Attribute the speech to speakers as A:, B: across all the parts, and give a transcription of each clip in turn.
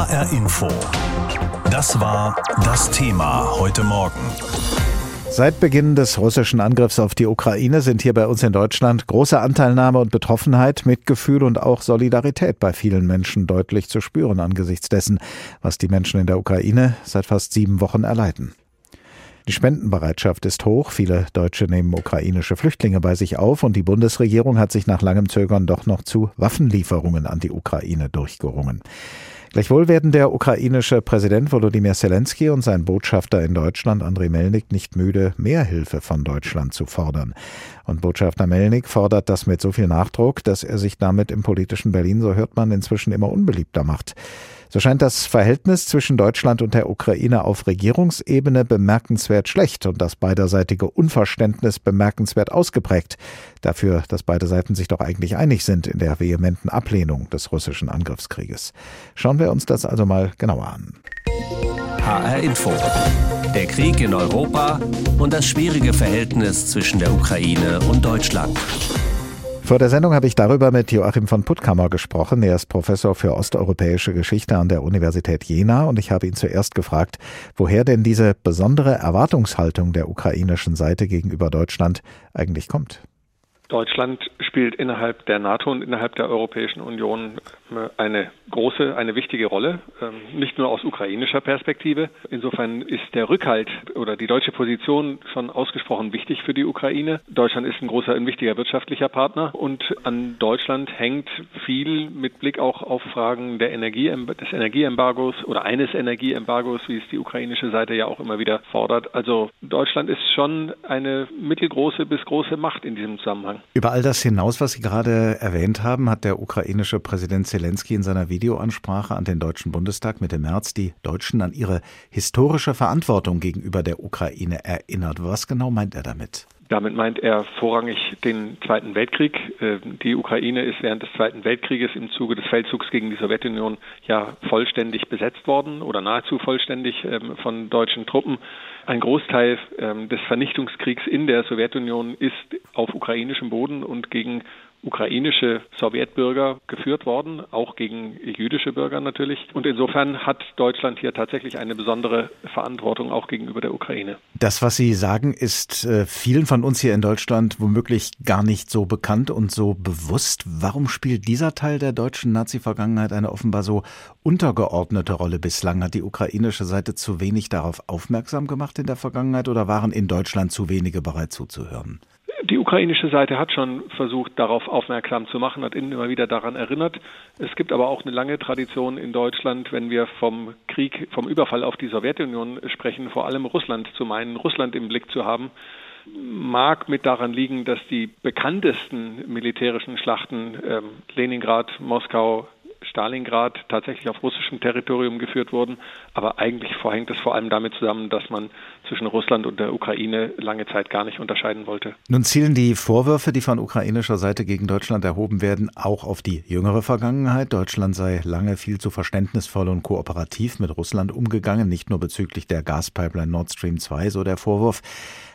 A: HR Info. Das war das Thema heute Morgen.
B: Seit Beginn des russischen Angriffs auf die Ukraine sind hier bei uns in Deutschland große Anteilnahme und Betroffenheit, Mitgefühl und auch Solidarität bei vielen Menschen deutlich zu spüren angesichts dessen, was die Menschen in der Ukraine seit fast sieben Wochen erleiden. Die Spendenbereitschaft ist hoch. Viele Deutsche nehmen ukrainische Flüchtlinge bei sich auf und die Bundesregierung hat sich nach langem Zögern doch noch zu Waffenlieferungen an die Ukraine durchgerungen. Gleichwohl werden der ukrainische Präsident Volodymyr Zelensky und sein Botschafter in Deutschland Andrei Melnik nicht müde, mehr Hilfe von Deutschland zu fordern. Und Botschafter Melnik fordert das mit so viel Nachdruck, dass er sich damit im politischen Berlin, so hört man, inzwischen immer unbeliebter macht. So scheint das Verhältnis zwischen Deutschland und der Ukraine auf Regierungsebene bemerkenswert schlecht und das beiderseitige Unverständnis bemerkenswert ausgeprägt. Dafür, dass beide Seiten sich doch eigentlich einig sind in der vehementen Ablehnung des russischen Angriffskrieges. Schauen wir uns das also mal genauer an.
C: HR Info. Der Krieg in Europa und das schwierige Verhältnis zwischen der Ukraine und Deutschland.
B: Vor der Sendung habe ich darüber mit Joachim von Puttkammer gesprochen. Er ist Professor für osteuropäische Geschichte an der Universität Jena und ich habe ihn zuerst gefragt, woher denn diese besondere Erwartungshaltung der ukrainischen Seite gegenüber Deutschland eigentlich kommt.
D: Deutschland spielt innerhalb der NATO und innerhalb der Europäischen Union äh, eine große, eine wichtige Rolle, ähm, nicht nur aus ukrainischer Perspektive. Insofern ist der Rückhalt oder die deutsche Position schon ausgesprochen wichtig für die Ukraine. Deutschland ist ein großer, ein wichtiger wirtschaftlicher Partner und an Deutschland hängt viel mit Blick auch auf Fragen der Energie, des Energieembargos oder eines Energieembargos, wie es die ukrainische Seite ja auch immer wieder fordert. Also Deutschland ist schon eine mittelgroße bis große Macht in diesem Zusammenhang.
B: Über all das hinaus, was Sie gerade erwähnt haben, hat der ukrainische Präsident Zelensky in seiner Videoansprache an den Deutschen Bundestag Mitte März die Deutschen an ihre historische Verantwortung gegenüber der Ukraine erinnert. Was genau meint er damit?
D: Damit meint er vorrangig den Zweiten Weltkrieg. Äh, die Ukraine ist während des Zweiten Weltkrieges im Zuge des Feldzugs gegen die Sowjetunion ja vollständig besetzt worden oder nahezu vollständig ähm, von deutschen Truppen. Ein Großteil ähm, des Vernichtungskriegs in der Sowjetunion ist auf ukrainischem Boden und gegen ukrainische Sowjetbürger geführt worden, auch gegen jüdische Bürger natürlich. Und insofern hat Deutschland hier tatsächlich eine besondere Verantwortung auch gegenüber der Ukraine.
B: Das, was Sie sagen, ist äh, vielen von uns hier in Deutschland womöglich gar nicht so bekannt und so bewusst. Warum spielt dieser Teil der deutschen Nazi-Vergangenheit eine offenbar so untergeordnete Rolle bislang? Hat die ukrainische Seite zu wenig darauf aufmerksam gemacht in der Vergangenheit oder waren in Deutschland zu wenige bereit zuzuhören?
D: Die ukrainische Seite hat schon versucht, darauf aufmerksam zu machen, hat immer wieder daran erinnert. Es gibt aber auch eine lange Tradition in Deutschland, wenn wir vom Krieg, vom Überfall auf die Sowjetunion sprechen, vor allem Russland zu meinen, Russland im Blick zu haben. Mag mit daran liegen, dass die bekanntesten militärischen Schlachten ähm, Leningrad, Moskau, Stalingrad tatsächlich auf russischem Territorium geführt wurden. Aber eigentlich hängt es vor allem damit zusammen, dass man zwischen Russland und der Ukraine lange Zeit gar nicht unterscheiden wollte.
B: Nun zielen die Vorwürfe, die von ukrainischer Seite gegen Deutschland erhoben werden, auch auf die jüngere Vergangenheit. Deutschland sei lange viel zu verständnisvoll und kooperativ mit Russland umgegangen, nicht nur bezüglich der Gaspipeline Nord Stream 2, so der Vorwurf.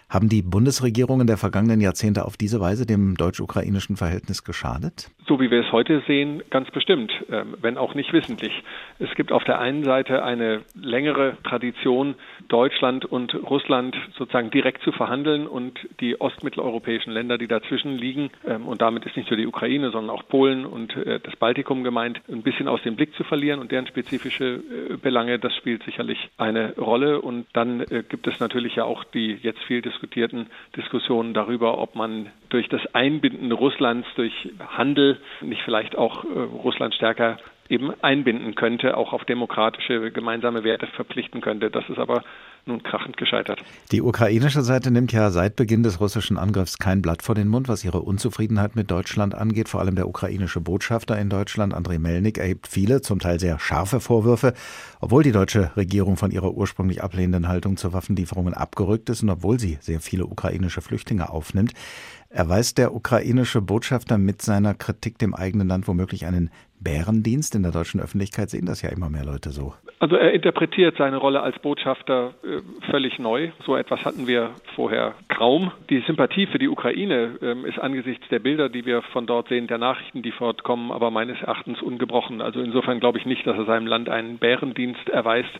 B: Haben die Bundesregierungen der vergangenen Jahrzehnte auf diese Weise dem deutsch-ukrainischen Verhältnis geschadet?
D: So wie wir es heute sehen, ganz bestimmt, ähm, wenn auch nicht wissentlich. Es gibt auf der einen Seite eine längere Tradition, Deutschland und Russland sozusagen direkt zu verhandeln und die ostmitteleuropäischen Länder, die dazwischen liegen, ähm, und damit ist nicht nur die Ukraine, sondern auch Polen und äh, das Baltikum gemeint, ein bisschen aus dem Blick zu verlieren und deren spezifische äh, Belange, das spielt sicherlich eine Rolle. Und dann äh, gibt es natürlich ja auch die jetzt viel diskutierten Diskussionen darüber, ob man durch das Einbinden Russlands durch Handel nicht vielleicht auch äh, Russland stärker eben einbinden könnte, auch auf demokratische gemeinsame Werte verpflichten könnte. Das ist aber nun krachend gescheitert.
B: Die ukrainische Seite nimmt ja seit Beginn des russischen Angriffs kein Blatt vor den Mund, was ihre Unzufriedenheit mit Deutschland angeht. Vor allem der ukrainische Botschafter in Deutschland, Andrei Melnik, erhebt viele, zum Teil sehr scharfe Vorwürfe, obwohl die deutsche Regierung von ihrer ursprünglich ablehnenden Haltung zu Waffenlieferungen abgerückt ist und obwohl sie sehr viele ukrainische Flüchtlinge aufnimmt. Erweist der ukrainische Botschafter mit seiner Kritik dem eigenen Land womöglich einen Bärendienst? In der deutschen Öffentlichkeit sehen das ja immer mehr Leute so.
D: Also er interpretiert seine Rolle als Botschafter äh, völlig neu. So etwas hatten wir vorher kaum. Die Sympathie für die Ukraine äh, ist angesichts der Bilder, die wir von dort sehen, der Nachrichten, die fortkommen, aber meines Erachtens ungebrochen. Also insofern glaube ich nicht, dass er seinem Land einen Bärendienst erweist,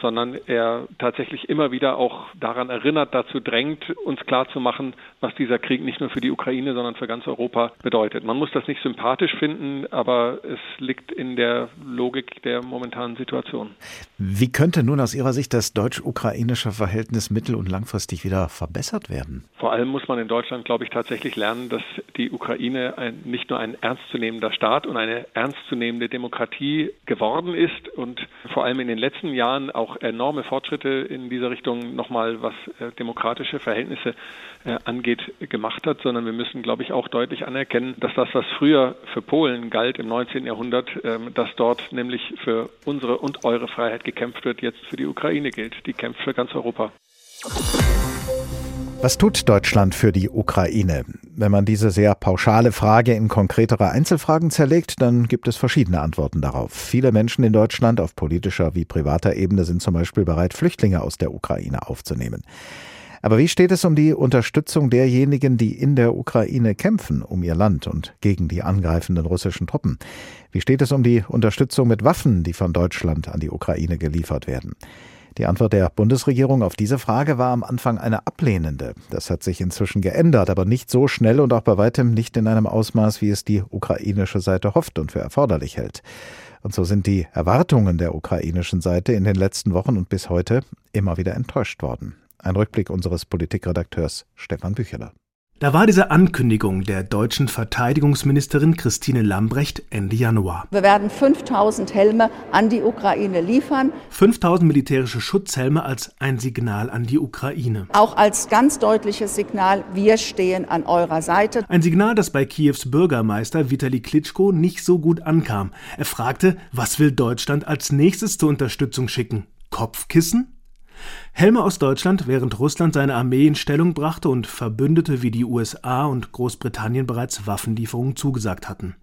D: sondern er tatsächlich immer wieder auch daran erinnert, dazu drängt, uns klarzumachen, was dieser Krieg nicht nur für die Ukraine, sondern für ganz Europa bedeutet. Man muss das nicht sympathisch finden, aber es liegt in der Logik der momentanen Situation.
B: Wie könnte nun aus Ihrer Sicht das deutsch-ukrainische Verhältnis mittel- und langfristig wieder verbessert werden?
D: Vor allem muss man in Deutschland, glaube ich, tatsächlich lernen, dass die Ukraine ein, nicht nur ein ernstzunehmender Staat und eine ernstzunehmende Demokratie geworden ist und vor allem in den letzten Jahren auch enorme Fortschritte in dieser Richtung nochmal, was äh, demokratische Verhältnisse äh, angeht, gemacht hat, sondern wir müssen, glaube ich, auch deutlich anerkennen, dass das, was früher für Polen galt im 19. Jahrhundert, ähm, dass dort nämlich für unsere und eure Freiheit gekämpft wird, jetzt für die Ukraine gilt. Die kämpft für ganz Europa.
B: Was tut Deutschland für die Ukraine? Wenn man diese sehr pauschale Frage in konkretere Einzelfragen zerlegt, dann gibt es verschiedene Antworten darauf. Viele Menschen in Deutschland auf politischer wie privater Ebene sind zum Beispiel bereit, Flüchtlinge aus der Ukraine aufzunehmen. Aber wie steht es um die Unterstützung derjenigen, die in der Ukraine kämpfen, um ihr Land und gegen die angreifenden russischen Truppen? Wie steht es um die Unterstützung mit Waffen, die von Deutschland an die Ukraine geliefert werden? Die Antwort der Bundesregierung auf diese Frage war am Anfang eine ablehnende. Das hat sich inzwischen geändert, aber nicht so schnell und auch bei weitem nicht in einem Ausmaß, wie es die ukrainische Seite hofft und für erforderlich hält. Und so sind die Erwartungen der ukrainischen Seite in den letzten Wochen und bis heute immer wieder enttäuscht worden. Ein Rückblick unseres Politikredakteurs Stefan Bücheler.
E: Da war diese Ankündigung der deutschen Verteidigungsministerin Christine Lambrecht Ende Januar.
F: Wir werden 5000 Helme an die Ukraine liefern.
E: 5000 militärische Schutzhelme als ein Signal an die Ukraine.
F: Auch als ganz deutliches Signal, wir stehen an eurer Seite.
E: Ein Signal, das bei Kiews Bürgermeister Vitali Klitschko nicht so gut ankam. Er fragte, was will Deutschland als nächstes zur Unterstützung schicken? Kopfkissen? Helme aus Deutschland, während Russland seine Armee in Stellung brachte und Verbündete wie die USA und Großbritannien bereits Waffenlieferungen zugesagt hatten.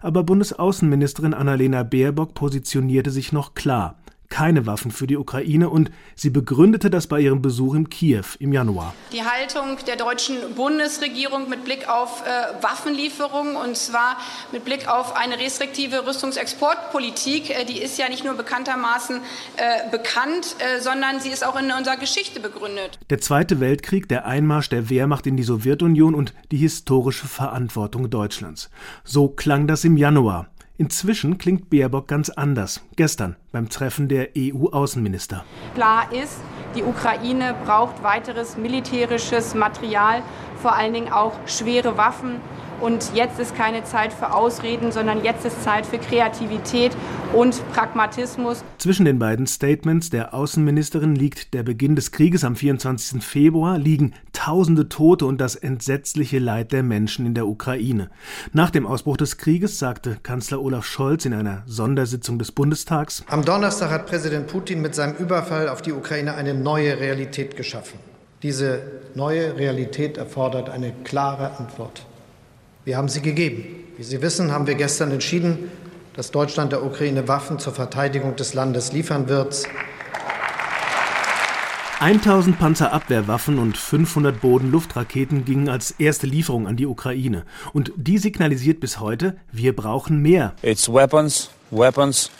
E: Aber Bundesaußenministerin Annalena Baerbock positionierte sich noch klar keine Waffen für die Ukraine und sie begründete das bei ihrem Besuch in Kiew im Januar.
G: Die Haltung der deutschen Bundesregierung mit Blick auf äh, Waffenlieferungen und zwar mit Blick auf eine restriktive Rüstungsexportpolitik, äh, die ist ja nicht nur bekanntermaßen äh, bekannt, äh, sondern sie ist auch in unserer Geschichte begründet.
E: Der Zweite Weltkrieg, der Einmarsch der Wehrmacht in die Sowjetunion und die historische Verantwortung Deutschlands. So klang das im Januar. Inzwischen klingt Baerbock ganz anders. Gestern beim Treffen der EU-Außenminister.
G: Klar ist, die Ukraine braucht weiteres militärisches Material, vor allen Dingen auch schwere Waffen und jetzt ist keine Zeit für Ausreden, sondern jetzt ist Zeit für Kreativität und Pragmatismus.
E: Zwischen den beiden Statements der Außenministerin liegt der Beginn des Krieges am 24. Februar, liegen tausende Tote und das entsetzliche Leid der Menschen in der Ukraine. Nach dem Ausbruch des Krieges sagte Kanzler Olaf Scholz in einer Sondersitzung des Bundestags:
H: Am Donnerstag hat Präsident Putin mit seinem Überfall auf die Ukraine eine neue Realität geschaffen. Diese neue Realität erfordert eine klare Antwort. Wir haben sie gegeben. Wie Sie wissen, haben wir gestern entschieden, dass Deutschland der Ukraine Waffen zur Verteidigung des Landes liefern wird.
E: 1000 Panzerabwehrwaffen und 500 Boden-Luftraketen gingen als erste Lieferung an die Ukraine. Und die signalisiert bis heute, wir brauchen mehr.
I: It's weapons, weapons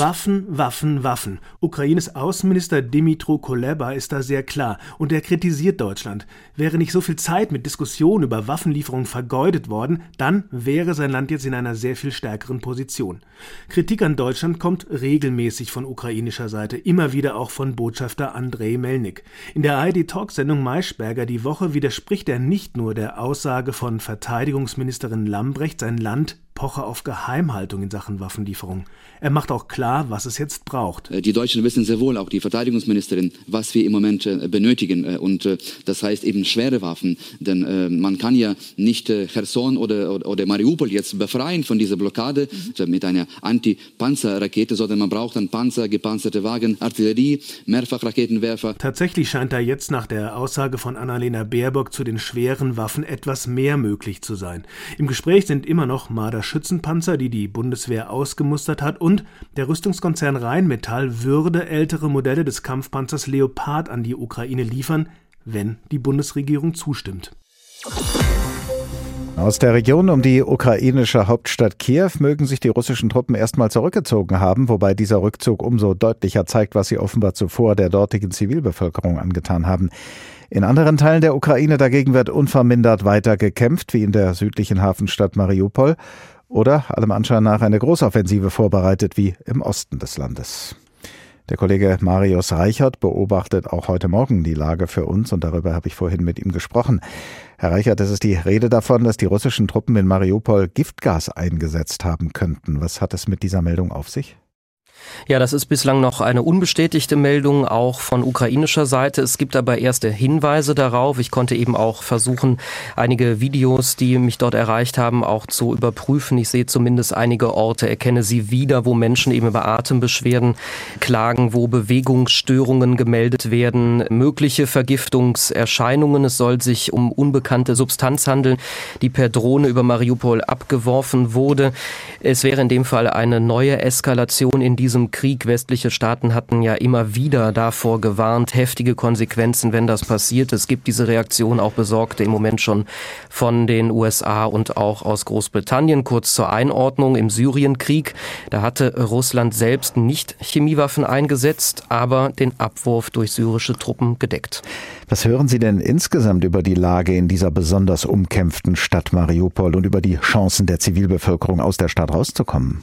E: Waffen, Waffen, Waffen. Ukraines Außenminister Dimitro Kuleba ist da sehr klar und er kritisiert Deutschland. Wäre nicht so viel Zeit mit Diskussionen über Waffenlieferungen vergeudet worden, dann wäre sein Land jetzt in einer sehr viel stärkeren Position. Kritik an Deutschland kommt regelmäßig von ukrainischer Seite, immer wieder auch von Botschafter Andrei Melnik. In der ID-Talk-Sendung Maischberger die Woche widerspricht er nicht nur der Aussage von Verteidigungsministerin Lambrecht, sein Land poche auf Geheimhaltung in Sachen Waffenlieferung. Er macht auch klar, was es jetzt braucht.
J: Äh, die Deutschen wissen sehr wohl, auch die Verteidigungsministerin, was wir im Moment äh, benötigen. Äh, und das heißt eben schwere Waffen. Denn man kann ja nicht Cherson oder, oder Mariupol jetzt befreien von dieser Blockade mhm. mit einer Anti-Panzer-Rakete, sondern man braucht dann Panzer, gepanzerte Wagen, Artillerie, Mehrfachraketenwerfer.
E: Tatsächlich scheint da jetzt nach der Aussage von Annalena Baerbock zu den schweren Waffen etwas mehr möglich zu sein. Im Gespräch sind immer noch Marder Schützenpanzer, die die Bundeswehr ausgemustert hat, und der Rüstungskonzern Rheinmetall würde ältere Modelle des Kampfpanzers Leopard an die Ukraine liefern, wenn die Bundesregierung zustimmt.
B: Aus der Region um die ukrainische Hauptstadt Kiew mögen sich die russischen Truppen erstmal zurückgezogen haben, wobei dieser Rückzug umso deutlicher zeigt, was sie offenbar zuvor der dortigen Zivilbevölkerung angetan haben. In anderen Teilen der Ukraine dagegen wird unvermindert weiter gekämpft, wie in der südlichen Hafenstadt Mariupol, oder allem Anschein nach eine Großoffensive vorbereitet, wie im Osten des Landes. Der Kollege Marius Reichert beobachtet auch heute Morgen die Lage für uns und darüber habe ich vorhin mit ihm gesprochen. Herr Reichert, es ist die Rede davon, dass die russischen Truppen in Mariupol Giftgas eingesetzt haben könnten. Was hat es mit dieser Meldung auf sich?
K: Ja, das ist bislang noch eine unbestätigte Meldung, auch von ukrainischer Seite. Es gibt aber erste Hinweise darauf. Ich konnte eben auch versuchen, einige Videos, die mich dort erreicht haben, auch zu überprüfen. Ich sehe zumindest einige Orte, erkenne sie wieder, wo Menschen eben über Atembeschwerden klagen, wo Bewegungsstörungen gemeldet werden, mögliche Vergiftungserscheinungen. Es soll sich um unbekannte Substanz handeln, die per Drohne über Mariupol abgeworfen wurde. Es wäre in dem Fall eine neue Eskalation in diesem diesem Krieg. Westliche Staaten hatten ja immer wieder davor gewarnt, heftige Konsequenzen, wenn das passiert. Es gibt diese Reaktion auch besorgte im Moment schon von den USA und auch aus Großbritannien. Kurz zur Einordnung im Syrienkrieg. Da hatte Russland selbst nicht Chemiewaffen eingesetzt, aber den Abwurf durch syrische Truppen gedeckt.
B: Was hören Sie denn insgesamt über die Lage in dieser besonders umkämpften Stadt Mariupol und über die Chancen der Zivilbevölkerung aus der Stadt rauszukommen?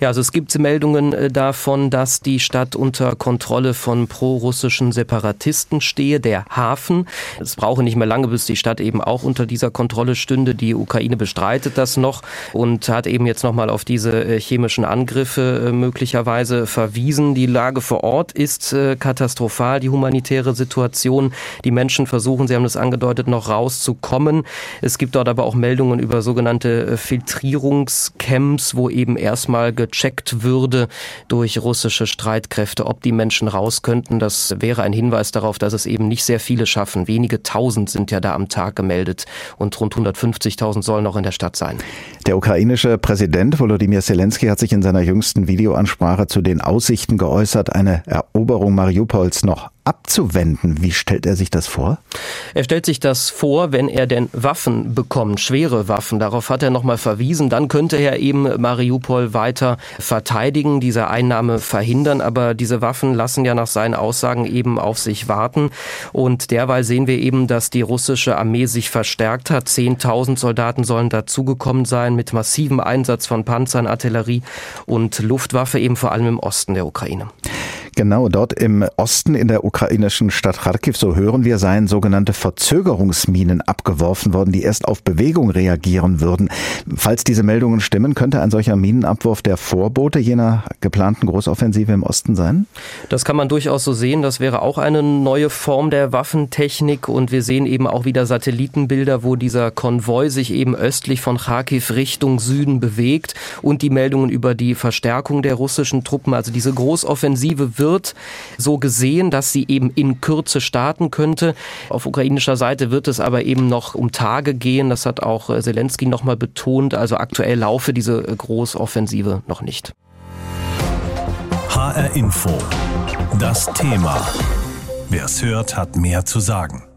K: Ja, also es gibt Meldungen äh, davon, dass die Stadt unter Kontrolle von prorussischen Separatisten stehe, der Hafen. Es brauche nicht mehr lange, bis die Stadt eben auch unter dieser Kontrolle stünde. Die Ukraine bestreitet das noch und hat eben jetzt nochmal auf diese äh, chemischen Angriffe äh, möglicherweise verwiesen. Die Lage vor Ort ist katastrophal, die humanitäre Situation. Die Menschen versuchen, Sie haben es angedeutet, noch rauszukommen. Es gibt dort aber auch Meldungen über sogenannte äh, Filtrierungscamps, wo eben erstmal gecheckt würde durch russische Streitkräfte, ob die Menschen raus könnten. Das wäre ein Hinweis darauf, dass es eben nicht sehr viele schaffen. Wenige tausend sind ja da am Tag gemeldet und rund 150.000 sollen noch in der Stadt sein.
B: Der ukrainische Präsident Volodymyr Zelensky hat sich in seiner jüngsten Videoansprache zu den Aussichten geäußert, eine Eroberung Mariupols noch abzuwenden. Wie stellt er sich das vor?
K: Er stellt sich das vor, wenn er denn Waffen bekommt, schwere Waffen. Darauf hat er nochmal verwiesen. Dann könnte er eben Mariupol weiter verteidigen, diese Einnahme verhindern. Aber diese Waffen lassen ja nach seinen Aussagen eben auf sich warten. Und derweil sehen wir eben, dass die russische Armee sich verstärkt hat. Zehntausend Soldaten sollen dazugekommen sein mit massivem Einsatz von Panzern, Artillerie und Luftwaffe eben vor allem im Osten der Ukraine.
B: Genau, dort im Osten in der ukrainischen Stadt Kharkiv, so hören wir, seien sogenannte Verzögerungsminen abgeworfen worden, die erst auf Bewegung reagieren würden. Falls diese Meldungen stimmen, könnte ein solcher Minenabwurf der Vorbote jener geplanten Großoffensive im Osten sein?
K: Das kann man durchaus so sehen. Das wäre auch eine neue Form der Waffentechnik und wir sehen eben auch wieder Satellitenbilder, wo dieser Konvoi sich eben östlich von Kharkiv Richtung Süden bewegt und die Meldungen über die Verstärkung der russischen Truppen, also diese Großoffensive wird wird so gesehen, dass sie eben in Kürze starten könnte. Auf ukrainischer Seite wird es aber eben noch um Tage gehen. Das hat auch äh, Zelensky nochmal betont. Also aktuell laufe diese äh, Großoffensive noch nicht.
A: HR Info. Das Thema. Wer es hört, hat mehr zu sagen.